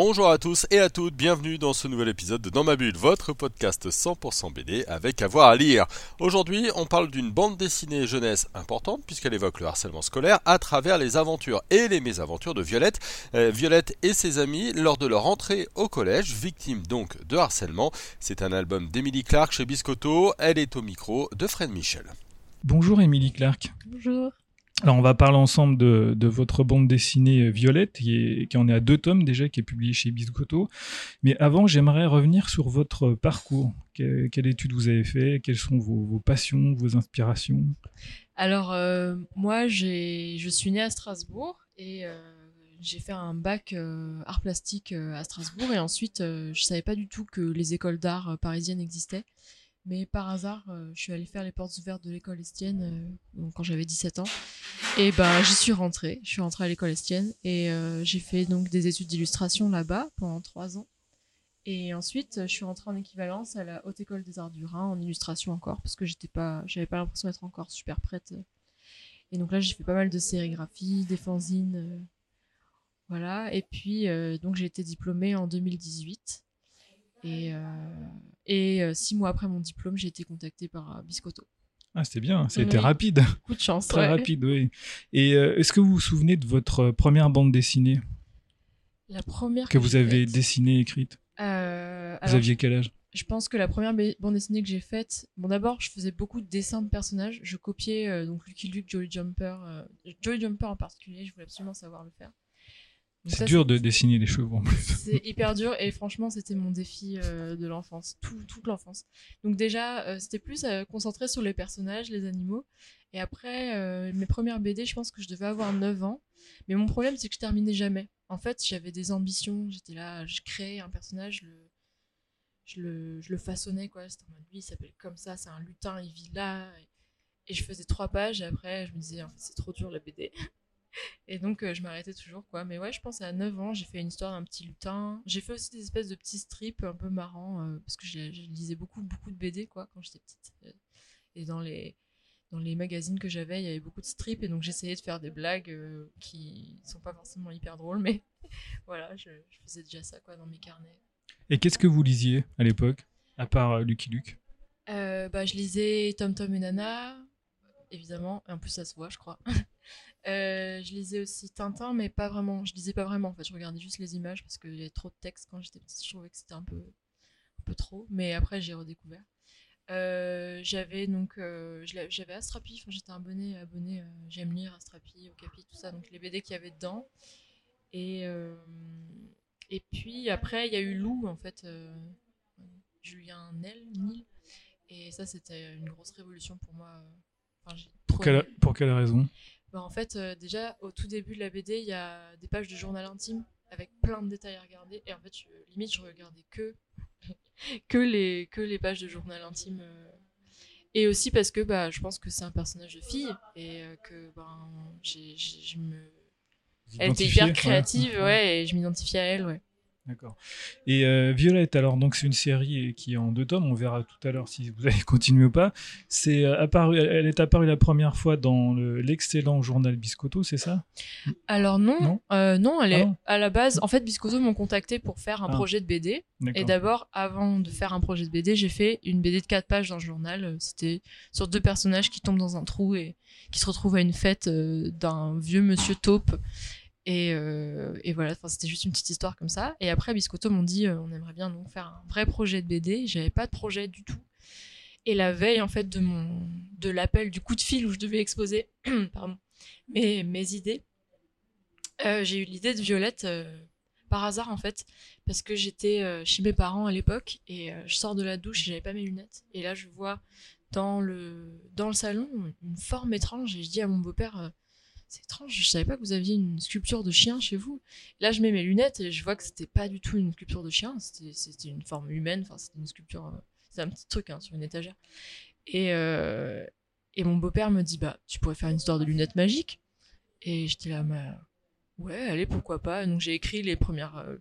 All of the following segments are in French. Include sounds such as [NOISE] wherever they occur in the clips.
Bonjour à tous et à toutes, bienvenue dans ce nouvel épisode de Dans ma bulle, votre podcast 100% BD avec avoir à lire. Aujourd'hui, on parle d'une bande dessinée jeunesse importante puisqu'elle évoque le harcèlement scolaire à travers les aventures et les mésaventures de Violette. Euh, Violette et ses amis lors de leur entrée au collège, victimes donc de harcèlement. C'est un album d'Emily Clark chez Biscotto, elle est au micro de Fred Michel. Bonjour Émilie Clark. Bonjour. Alors on va parler ensemble de, votre bande dessinée euh, Violette, qui, en est à deux tomes déjà, qui est publiée chez Biscotto. Mais avant, j'aimerais revenir sur votre parcours. Que- quelle étude vous avez fait? Quelles sont vos, passions, vos inspirations? Alors, euh, moi, je suis née à Strasbourg et euh, j'ai fait un bac euh, art plastique à Strasbourg. Et ensuite, je savais pas du tout que les écoles d'art parisiennes existaient. Mais par hasard, euh, je suis allée faire les portes ouvertes de l'école Estienne euh, quand j'avais 17 ans. Et ben, j'y suis rentrée. Je suis rentrée à l'école Estienne et euh, j'ai fait donc des études d'illustration là-bas pendant trois ans. Et ensuite, je suis rentrée en équivalence à la Haute École des Arts du Rhin en illustration encore parce que j'étais pas, j'avais pas l'impression d'être encore super prête. Et donc là, j'ai fait pas mal de sérigraphie, des fanzines, euh, voilà. Et puis donc j'ai été diplômée en 2018. Et, et euh, six mois après mon diplôme, j'ai été contactée par euh, Biscotto. Ah, c'était bien, c'était Oui. rapide, [LAUGHS] Coup de chance. très ouais. rapide, oui. Et euh, est-ce que vous vous souvenez de votre première bande dessinée? La première que vous avez faite, dessinée, écrite? Euh, Vous alors, aviez quel âge? Je pense que la première ba- bande dessinée que j'ai faite, bon d'abord je faisais beaucoup de dessins de personnages, je copiais euh, donc Lucky Luke, Jolly Jumper, Jolly Jumper en particulier, je voulais absolument savoir le faire. C'est dur de dessiner les cheveux en plus. C'est hyper dur et franchement c'était mon défi euh, de l'enfance, tout- toute l'enfance. Donc déjà euh, c'était plus euh, concentré sur les personnages, les animaux. Et après euh, mes premières BD, je pense que je devais avoir 9 ans. Mais mon problème c'est que je terminais jamais. En fait j'avais des ambitions, j'étais là, je créais un personnage, je le, je le, je le façonnais quoi. C'était en mode lui il s'appelle comme ça, c'est un lutin, il vit là. Et, et je faisais trois pages et après je me disais en fait c'est trop dur la BD. Et donc, euh, je m'arrêtais toujours, quoi. Mais ouais, je pense à 9 ans, j'ai fait une histoire d'un petit lutin. J'ai fait aussi des espèces de petits strips un peu marrants, euh, parce que je lisais beaucoup, beaucoup de BD, quoi, quand j'étais petite. Et dans les, dans les magazines que j'avais, il y avait beaucoup de strips, et donc j'essayais de faire des blagues euh, qui sont pas forcément hyper drôles, mais [LAUGHS] voilà, je, je faisais déjà ça, quoi, dans mes carnets. Et qu'est-ce que vous lisiez à l'époque, à part euh, Lucky Luke? Bah, je lisais Tom Tom et Nana, évidemment, et en plus ça se voit, je crois. [LAUGHS] Euh, je lisais aussi Tintin, mais pas vraiment. Je lisais pas vraiment, en fait, je regardais juste les images parce qu'il y avait trop de texte quand j'étais petite. Je trouvais que c'était un peu, un peu trop, mais après j'ai redécouvert. Euh, j'avais donc euh, j'avais Astrapi, enfin, j'étais abonné abonné euh, j'aime lire Astrapi, Okapi, tout ça, donc les BD qu'il y avait dedans. Et et puis après il y a eu Lou en fait, Julien Nel, Nil, et ça c'était une grosse révolution pour moi. Enfin, pour quelle, pour quelle raison? Bah, en fait, euh, déjà, au tout début de la BD, il y a des pages de journal intime avec plein de détails à regarder. Et en fait, je- limite, je regardais que, [LAUGHS] que, les, que les pages de journal intime. euh. Et aussi parce que bah, je pense que c'est un personnage de fille et euh, que ben, j'ai, j'ai- je me... Elle était hyper créative, Ouais. ouais, et je m'identifiais à elle, ouais. D'accord. Et euh, Violette, alors donc c'est une série qui est en deux tomes. On verra tout à l'heure si vous allez [LAUGHS] continuer ou pas. C'est euh, apparu, elle est apparue la première fois dans le- l'excellent journal Biscotto, c'est ça? Alors non, Non? Euh, non, elle Ah est non? à la base. En fait, Biscotto m'ont contacté pour faire un Ah. projet de BD. Et d'abord, avant de faire un projet de BD, j'ai fait une BD de 4 pages dans le journal. Euh, C'était sur deux personnages qui tombent dans un trou et qui se retrouvent à une fête d'un vieux monsieur taupe. Et, euh, et voilà, c'était juste une petite histoire comme ça. Et après, Biscotto m'ont dit euh, on aimerait bien donc faire un vrai projet de BD. J'avais pas de projet du tout. Et la veille, en fait, de de l'appel, du coup de fil où je devais exposer [CLEARS THROAT] pardon, mes, mes idées, euh, j'ai eu l'idée de Violette par hasard, en fait parce que j'étais chez mes parents à l'époque et je sors de la douche et j'avais pas mes lunettes et là je vois dans le dans le salon une forme étrange et je dis à mon beau-père c'est étrange je savais pas que vous aviez une sculpture de chien chez vous là je mets mes lunettes et je vois que c'était pas du tout une sculpture de chien c'était une forme humaine enfin c'était une sculpture euh, c'est un petit truc hein, sur une étagère et euh, et mon beau-père me dit bah tu pourrais faire une histoire de lunettes magiques et j'étais là mais ouais, allez, pourquoi pas. Donc j'ai écrit les premières. euh,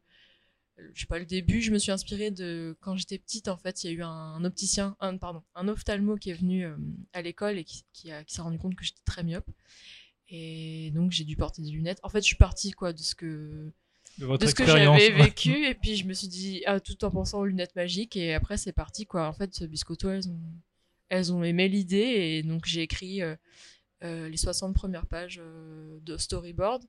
je sais pas, le début, je me suis inspirée de. Quand j'étais petite, en fait, il y a eu un opticien, un, pardon, un ophtalmo qui est venu euh, à l'école et qui, qui, qui s'est rendu compte que j'étais très myope. Et donc j'ai dû porter des lunettes. En fait, je suis partie quoi, de ce que, De votre de ce que j'avais vécu. [LAUGHS] Et puis je me suis dit, ah, tout en pensant aux lunettes magiques. Et après, c'est parti quoi. En fait, Biscotto, elles ont, elles ont aimé l'idée. Et donc j'ai écrit euh, euh, les 60 premières pages euh, de storyboard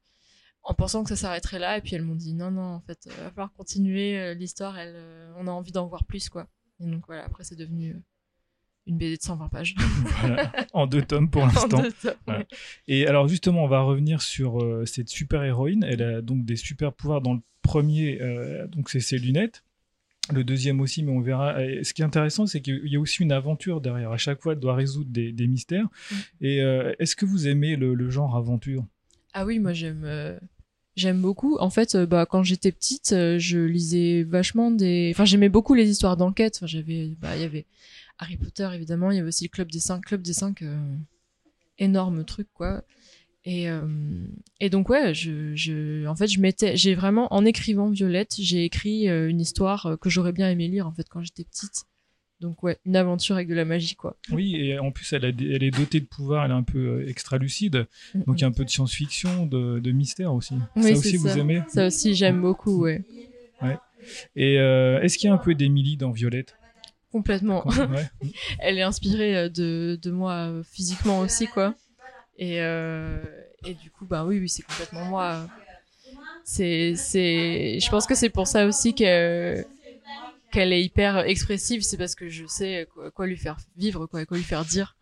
en pensant que ça s'arrêterait là. Et puis elles m'ont dit, non, non, en fait, il va falloir continuer l'histoire. Elle, on a envie d'en voir plus quoi. Et donc voilà, après, c'est devenu une BD de 120 pages. [LAUGHS] Voilà. En deux tomes pour l'instant. Voilà. Et alors justement, on va revenir sur euh, cette super héroïne. Elle a donc des super pouvoirs dans le premier, euh, donc c'est ses lunettes. Le deuxième aussi, mais on verra. Et ce qui est intéressant, c'est qu'il y a aussi une aventure derrière. À chaque fois, elle doit résoudre des, des mystères. Mm. Et euh, est-ce que vous aimez le, le genre aventure? Ah oui, moi j'aime j'aime beaucoup. En fait, bah quand j'étais petite, je lisais vachement des enfin j'aimais beaucoup les histoires d'enquête. Enfin, j'avais bah il y avait Harry Potter évidemment, il y avait aussi le club des cinq, club des cinq euh, énorme truc quoi. Et euh, et donc ouais, je je en fait, je m'étais j'ai vraiment en écrivant Violette, j'ai écrit euh, une histoire que j'aurais bien aimé lire en fait quand j'étais petite. Donc ouais, une aventure avec de la magie quoi. Oui, et en plus, elle, a elle est dotée de pouvoirs. Elle est un peu extra lucide. Donc il y a un peu de science-fiction, de, de mystère aussi. Oui, ça aussi, vous aimez? Ça aussi j'aime beaucoup ouais. Et euh, est-ce qu'il y a un peu d'Emily dans Violette? Complètement. Ouais. [LAUGHS] elle est inspirée euh, de, de moi euh, physiquement aussi quoi. Et euh, et du coup bah oui oui c'est complètement moi. C'est c'est je pense que c'est pour ça aussi qu'elle qu'elle est hyper expressive. C'est parce que je sais quoi, quoi lui faire vivre quoi quoi lui faire dire.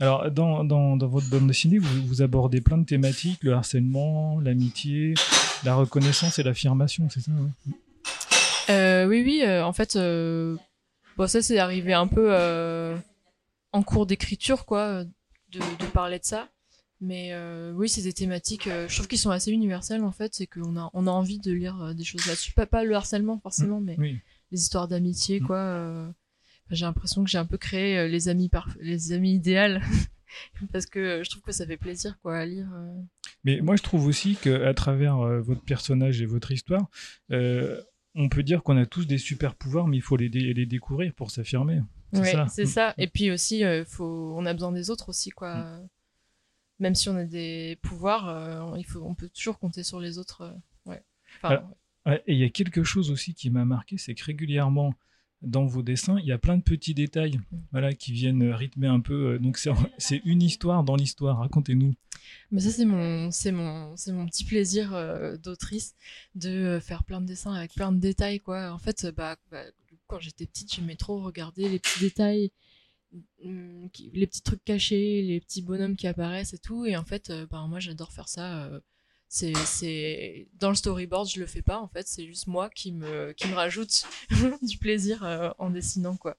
Alors, dans, dans, dans votre bande dessinée, vous, vous abordez plein de thématiques le harcèlement, l'amitié, la reconnaissance et l'affirmation, c'est ça ouais? Euh, oui oui euh, en fait euh, bon ça c'est arrivé un peu euh, en cours d'écriture quoi de, de parler de ça mais euh, oui c'est des thématiques euh, je trouve qu'ils sont assez universelles en fait c'est qu'on a on a envie de lire euh, des choses là-dessus pas pas le harcèlement forcément mais Oui. les histoires d'amitié Mm. quoi euh, j'ai l'impression que j'ai un peu créé euh, les amis parf- les amis idéales [LAUGHS] parce que euh, je trouve que ça fait plaisir quoi à lire euh. Mais moi, je trouve aussi qu'à travers euh, votre personnage et votre histoire, euh, on peut dire qu'on a tous des super pouvoirs, mais il faut les, dé- les découvrir pour s'affirmer. C'est Ouais, ça. c'est ça. Et puis aussi, euh, faut, on a besoin des autres aussi, quoi. Mm. Même si on a des pouvoirs, euh, il faut, on peut toujours compter sur les autres. euh, ouais. Enfin. Ouais, et il y a quelque chose aussi qui m'a marqué, c'est que régulièrement, dans vos dessins, il y a plein de petits détails voilà, qui viennent rythmer un peu. euh, Donc, c'est [LAUGHS] une histoire dans l'histoire. Racontez-nous. Mais ça, c'est mon, mon, mon petit plaisir euh, d'autrice de euh, faire plein de dessins avec plein de détails, quoi. En fait, bah, bah, quand j'étais petite, j'aimais trop regarder les petits détails, qui- les petits trucs cachés, les petits bonhommes qui apparaissent et tout. Et en fait, bah, moi, j'adore faire ça. C'est, c'est dans le storyboard, je le fais pas. En fait, c'est juste moi qui me, qui me rajoute [LAUGHS] du plaisir euh, en dessinant, quoi.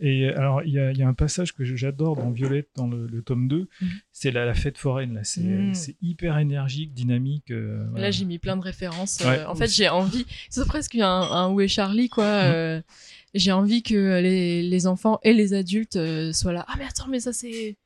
Et euh, alors, il y, y a un passage que j'adore dans Violette, dans le, le tome 2, Mhm. c'est la, la fête foraine. Là. C'est c'est hyper énergique, dynamique. euh, voilà. Là, j'ai mis plein de références. Ouais. Euh, en fait, j'ai envie. [LAUGHS] C'est presque un, un Où est Charlie, quoi. Euh, j'ai envie que les, les enfants et les adultes soient là. Ah, mais attends, mais ça, c'est.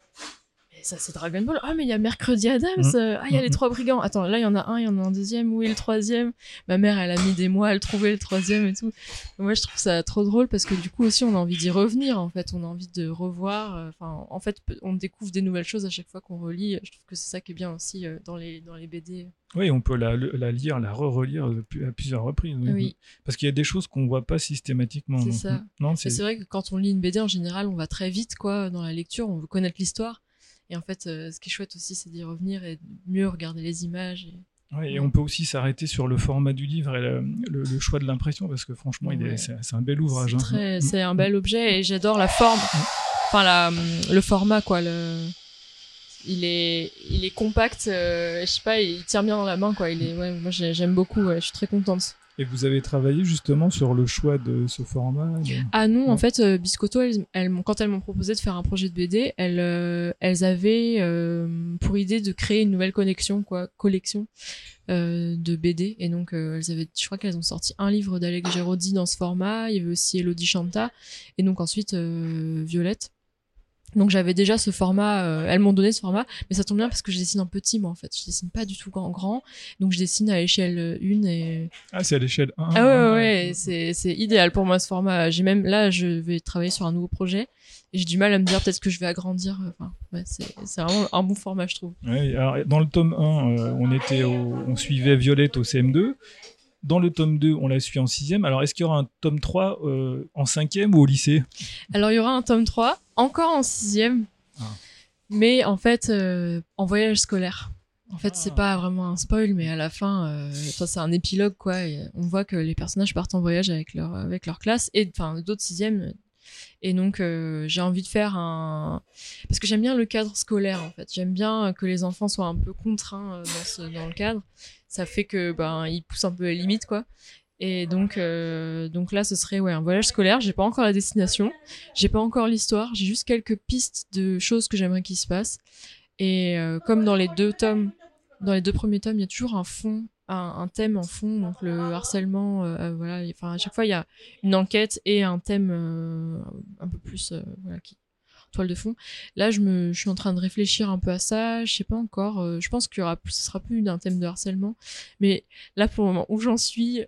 Ça, c'est Dragon Ball. Ah, mais il y a Mercredi Adams. Mhm. Euh, Ah, il y a les Mhm. trois brigands. Attends, là, il y en a un, il y en a un deuxième. Où est le troisième? Ma mère, elle a mis des mois à le trouver, le troisième et tout. Moi, je trouve ça trop drôle parce que du coup, aussi, on a envie d'y revenir, en fait. On a envie de revoir. euh, Enfin, en fait, on découvre des nouvelles choses à chaque fois qu'on relit. Je trouve que c'est ça qui est bien aussi euh, dans, les, dans les BD. Oui, on peut la, lire, la re-relire à plusieurs reprises. oui. Parce qu'il y a des choses qu'on voit pas systématiquement. C'est ça. Non, c'est vrai que quand on lit une BD en général, on va très vite quoi dans la lecture, on veut connaître l'histoire. Et en fait, euh, ce qui est chouette aussi, c'est d'y revenir et mieux regarder les images. et- Ouais, et on peut aussi s'arrêter sur le format du livre et le, le- le choix de l'impression, parce que franchement, il est- Ouais. c'est un bel ouvrage. C'est hein. Mm. c'est un bel objet et j'adore la forme, enfin la, le format quoi. Le, il est, il est compact. euh, je sais pas, il tient bien dans la main quoi. Il est, ouais, moi j'ai- j'aime beaucoup. je suis très contente. Et vous avez travaillé justement sur le choix de ce format de- Ah non, en fait, euh, Biscotto, elles, quand elles m'ont proposé de faire un projet de BD, elles, euh, elles avaient euh, pour idée de créer une nouvelle connexion, quoi, collection euh, de BD. Et donc, euh, elles avaient, je crois qu'elles ont sorti un livre d'Alex Géraudy dans ce format. Il y avait aussi Elodie Chanta. Et donc ensuite, euh, Violette. Donc j'avais déjà ce format, euh, elles m'ont donné ce format, mais ça tombe bien parce que je dessine en petit moi en fait, je dessine pas du tout en grand, donc je dessine à l'échelle 1 et... Ah c'est à l'échelle 1 Ah ouais ouais, ouais. c'est, c'est idéal pour moi ce format, j'ai même, là je vais travailler sur un nouveau projet, et j'ai du mal à me dire peut-être que je vais agrandir, enfin ouais, c'est, c'est vraiment un bon format je trouve. Ouais, alors, dans le tome 1, euh, on, était au, on suivait Violette au CM2, dans le tome 2, on la suit en 6 Alors, est-ce qu'il y aura un tome 3 euh, en 5 ou au lycée? Alors, il y aura un tome 3, encore en 6 ah. mais en fait, euh, en voyage scolaire. En fait, c'est ah. pas vraiment un spoil, mais à la fin, euh, c'est un épilogue, quoi. on voit que les personnages partent en voyage avec leur, avec leur classe, et enfin, d'autres sixièmes. Et donc, j'ai envie de faire un. Parce que j'aime bien le cadre scolaire, en fait. J'aime bien que les enfants soient un peu contraints dans, ce, dans le cadre ça fait que ben il pousse un peu les limites quoi. Et donc euh, donc là ce serait ouais un voyage scolaire, j'ai pas encore la destination, j'ai pas encore l'histoire, j'ai juste quelques pistes de choses que j'aimerais qu'il se passe. Et euh, comme dans les deux tomes, dans les deux premiers tomes, il y a toujours un fond un, thème en fond, donc le harcèlement, euh, voilà, enfin à chaque fois il y a une enquête et un thème un peu plus qui toile de fond. Là, je me, je suis en train de réfléchir un peu à ça. Je sais pas encore. Euh, je pense qu'il y aura, ce sera plus d'un thème de harcèlement. Mais là, pour le moment où j'en suis,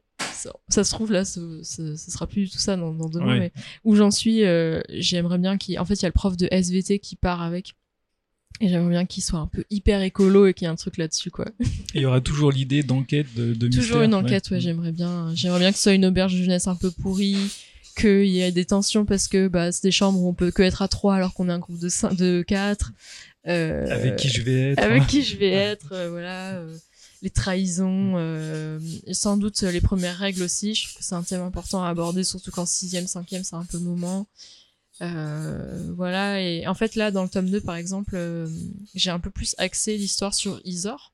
ça, se trouve là, ce, ce, sera plus tout ça dans, dans deux mois. Mais où j'en suis, euh, j'aimerais bien qu'il, en fait, il y a le prof de SVT qui part avec. Et j'aimerais bien qu'il soit un peu hyper écolo et qu'il y ait un truc là-dessus, quoi. [LAUGHS] il y aura toujours l'idée d'enquête, de, de Toujours une enquête, ouais, j'aimerais bien. J'aimerais bien que ce soit une auberge de jeunesse un peu pourrie, qu'il y a des tensions parce que bah, c'est des chambres où on peut que être à trois alors qu'on est un groupe de cinq, de quatre. Euh, avec qui je vais être. Avec qui [LAUGHS] je vais être, euh, voilà. Euh, les trahisons, sans doute les premières règles aussi. Je trouve que c'est un thème important à aborder, surtout qu'en sixième, cinquième, c'est un peu le moment. voilà, et en fait là, dans le tome 2, par exemple, j'ai un peu plus axé l'histoire sur Isor.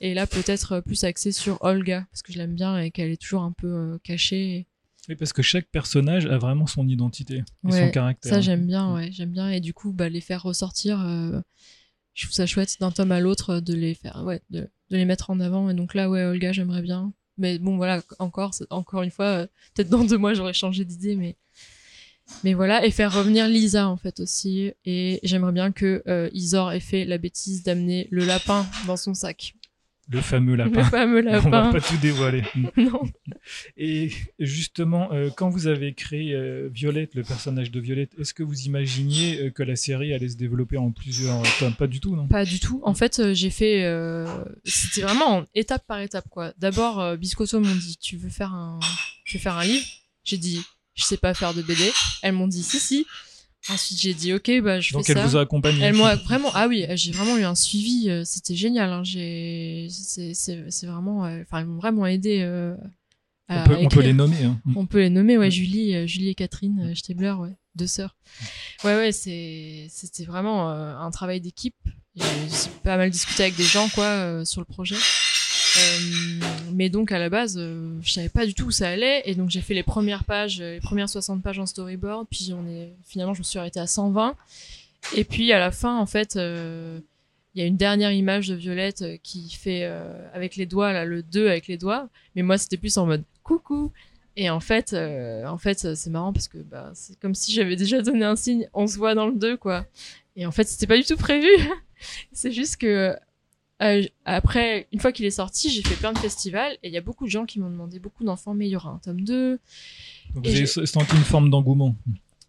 Et là, peut-être plus axé sur Olga, parce que je l'aime bien et qu'elle est toujours un peu cachée. Oui, parce que chaque personnage a vraiment son identité et son caractère. Ça, j'aime bien, ouais, j'aime bien. Et du coup, bah, les faire ressortir, euh, je trouve ça chouette d'un tome à l'autre de les faire, ouais, de, de, les mettre en avant. Et donc là, ouais, Olga, j'aimerais bien. Mais bon, voilà, encore, encore une fois, euh, peut-être dans deux mois, j'aurais changé d'idée, mais. Mais voilà, et faire revenir Lisa en fait aussi. Et j'aimerais bien que euh, Isor ait fait la bêtise d'amener le lapin dans son sac. Le fameux lapin. Le fameux lapin. [LAUGHS] On va pas tout dévoiler. [LAUGHS] non. Et justement, euh, quand vous avez créé euh, Violette, le personnage de Violette, est-ce que vous imaginiez euh, que la série allait se développer en plusieurs tomes Pas du tout, non? Pas du tout. En fait, j'ai fait. C'était vraiment étape par étape, quoi. D'abord, Biscotto m'ont dit Tu veux faire un, tu veux faire un livre? J'ai dit Je sais pas faire de BD. Elles m'ont dit Si, si. Ensuite, j'ai dit ok, bah je Donc fais ça. Donc elle vous a accompagné. Elle m'a vraiment, ah oui, j'ai vraiment eu un suivi. Euh, c'était génial. Hein, j'ai, c'est, vraiment, euh, enfin, ils m'ont vraiment aidé. Euh, on, peut, on, peut, les nommer. Hein. On peut les nommer, ouais. Julie, Julie et Catherine Stabler, ouais, deux sœurs. Ouais, ouais, c'était vraiment un travail d'équipe. J'ai pas mal discuté avec des gens, quoi, sur le projet. Euh, mais donc à la base, euh, je savais pas du tout où ça allait, et donc j'ai fait les premières pages, les premières 60 pages en storyboard, puis on est finalement je me suis arrêtée à 120, et puis à la fin en fait, euh, il y a une dernière image de Violette qui fait avec les doigts là le 2 avec les doigts, mais moi c'était plus en mode coucou. Et en fait, en fait, c'est marrant parce que bah, c'est comme si j'avais déjà donné un signe. On se voit dans le 2, quoi. Et en fait, c'était pas du tout prévu. [LAUGHS] c'est juste que euh, après, une fois qu'il est sorti, j'ai fait plein de festivals et il y a beaucoup de gens qui m'ont demandé, beaucoup d'enfants, mais il y aura un tome 2. Donc vous avez senti une forme d'engouement.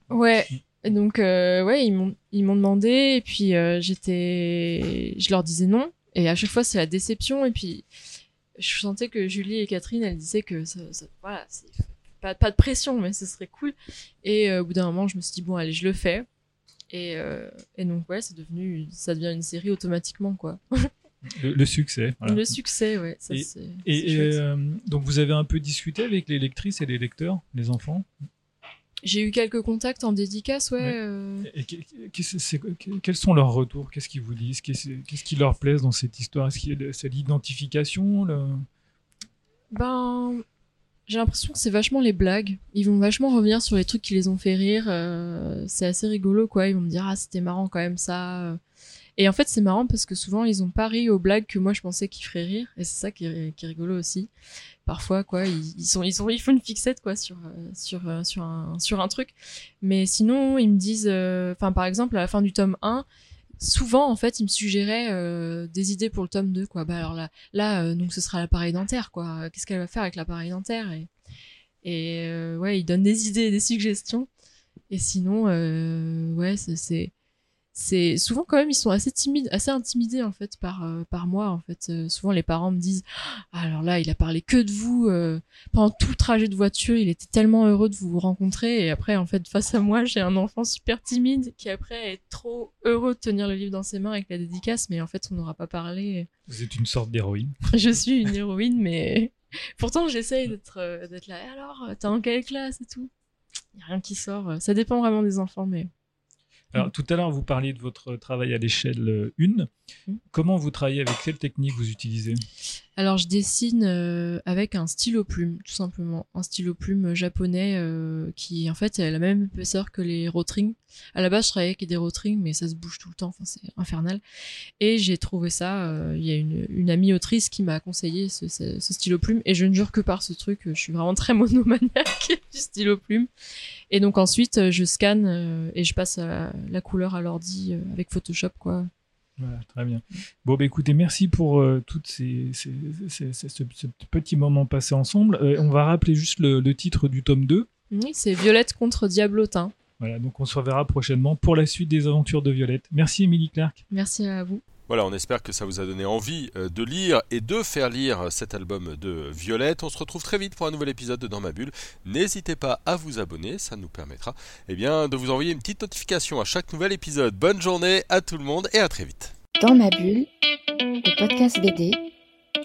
Ouais. Et donc, euh, ouais, ils m'ont, ils m'ont demandé et puis euh, j'étais, je leur disais non. Et à chaque fois, c'est la déception. Et puis, je sentais que Julie et Catherine, elles disaient que ça, ça, voilà, c'est pas, pas de pression, mais ce serait cool. Et au bout d'un moment, je me suis dit, bon, allez, je le fais. Et, et donc, ouais, c'est devenu, ça devient une série automatiquement, quoi. [LAUGHS] Le, succès. Le succès. Ça, et, euh, donc vous avez un peu discuté avec les lectrices et les lecteurs, les enfants? J'ai eu quelques contacts en dédicace, ouais. Euh. Et quels sont leurs retours? Qu'est-ce qu'ils vous disent? Qu'est-ce qui leur plaise dans cette histoire? Est-ce qu'il c'est l'identification Ben, j'ai l'impression que c'est vachement les blagues. Ils vont vachement revenir sur les trucs qui les ont fait rire. Euh, c'est assez rigolo, quoi. Ils vont me dire ah c'était marrant quand même ça. Et en fait, c'est marrant parce que souvent, ils ont pas ri aux blagues que moi je pensais qu'ils feraient rire. Et c'est ça qui est, rigolo aussi. Parfois, quoi, ils, sont, ils, font une fixette, quoi, sur, sur, sur, un, sur un truc. Mais sinon, ils me disent, enfin, par exemple, à la fin du tome 1, souvent en fait il me suggérait euh, des idées pour le tome 2 quoi bah alors là là euh, donc ce sera l'appareil dentaire quoi qu'est-ce qu'elle va faire avec l'appareil dentaire et et euh, ouais il donne des idées des suggestions et sinon ouais c'est c'est souvent quand même ils sont assez timides assez intimidés en fait par euh, par moi en fait. Euh, souvent les parents me disent ah, alors là il a parlé que de vous euh, pendant tout le trajet de voiture il était tellement heureux de vous rencontrer et après en fait face à moi j'ai un enfant super timide qui après est trop heureux de tenir le livre dans ses mains avec la dédicace mais en fait on n'aura pas parlé. Vous êtes une sorte d'héroïne. [LAUGHS] Je suis une héroïne mais [LAUGHS] pourtant j'essaye d'être d'être là alors t'es en quelle classe et tout? Y a rien qui sort. Ça dépend vraiment des enfants mais alors, tout à l'heure, vous parliez de votre travail à l'échelle 1. Mm. Comment vous travaillez Avec quelle technique vous utilisez? Alors, je dessine euh, avec un stylo plume, tout simplement. Un stylo plume japonais euh, qui, en fait, a la même épaisseur que les Rotring. À la base, je travaillais avec des Rotring, mais ça se bouge tout le temps. Enfin, c'est infernal. Et j'ai trouvé ça. Euh, il y a une, amie autrice qui m'a conseillé ce, stylo plume. Et je ne jure que par ce truc. Je suis vraiment très [LAUGHS] monomaniaque du stylo plume. Et donc, ensuite, je scanne et je passe la couleur à l'ordi euh, avec Photoshop, quoi. Voilà, très bien. Bon, bah, écoutez, merci pour euh, toutes ces, ces, ces, ce, petit moment passé ensemble. Euh, on va rappeler juste le, le, titre du tome 2. Oui, c'est Violette contre Diablotin. Voilà, donc on se reverra prochainement pour la suite des aventures de Violette. Merci Émilie Clark. Merci à vous. Voilà, on espère que ça vous a donné envie euh, de lire et de faire lire cet album de Violette. On se retrouve très vite pour un nouvel épisode de Dans ma bulle. N'hésitez pas à vous abonner, ça nous permettra eh bien, de vous envoyer une petite notification à chaque nouvel épisode. Bonne journée à tout le monde et à très vite. Dans ma bulle, le podcast BD,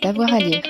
d'avoir à lire.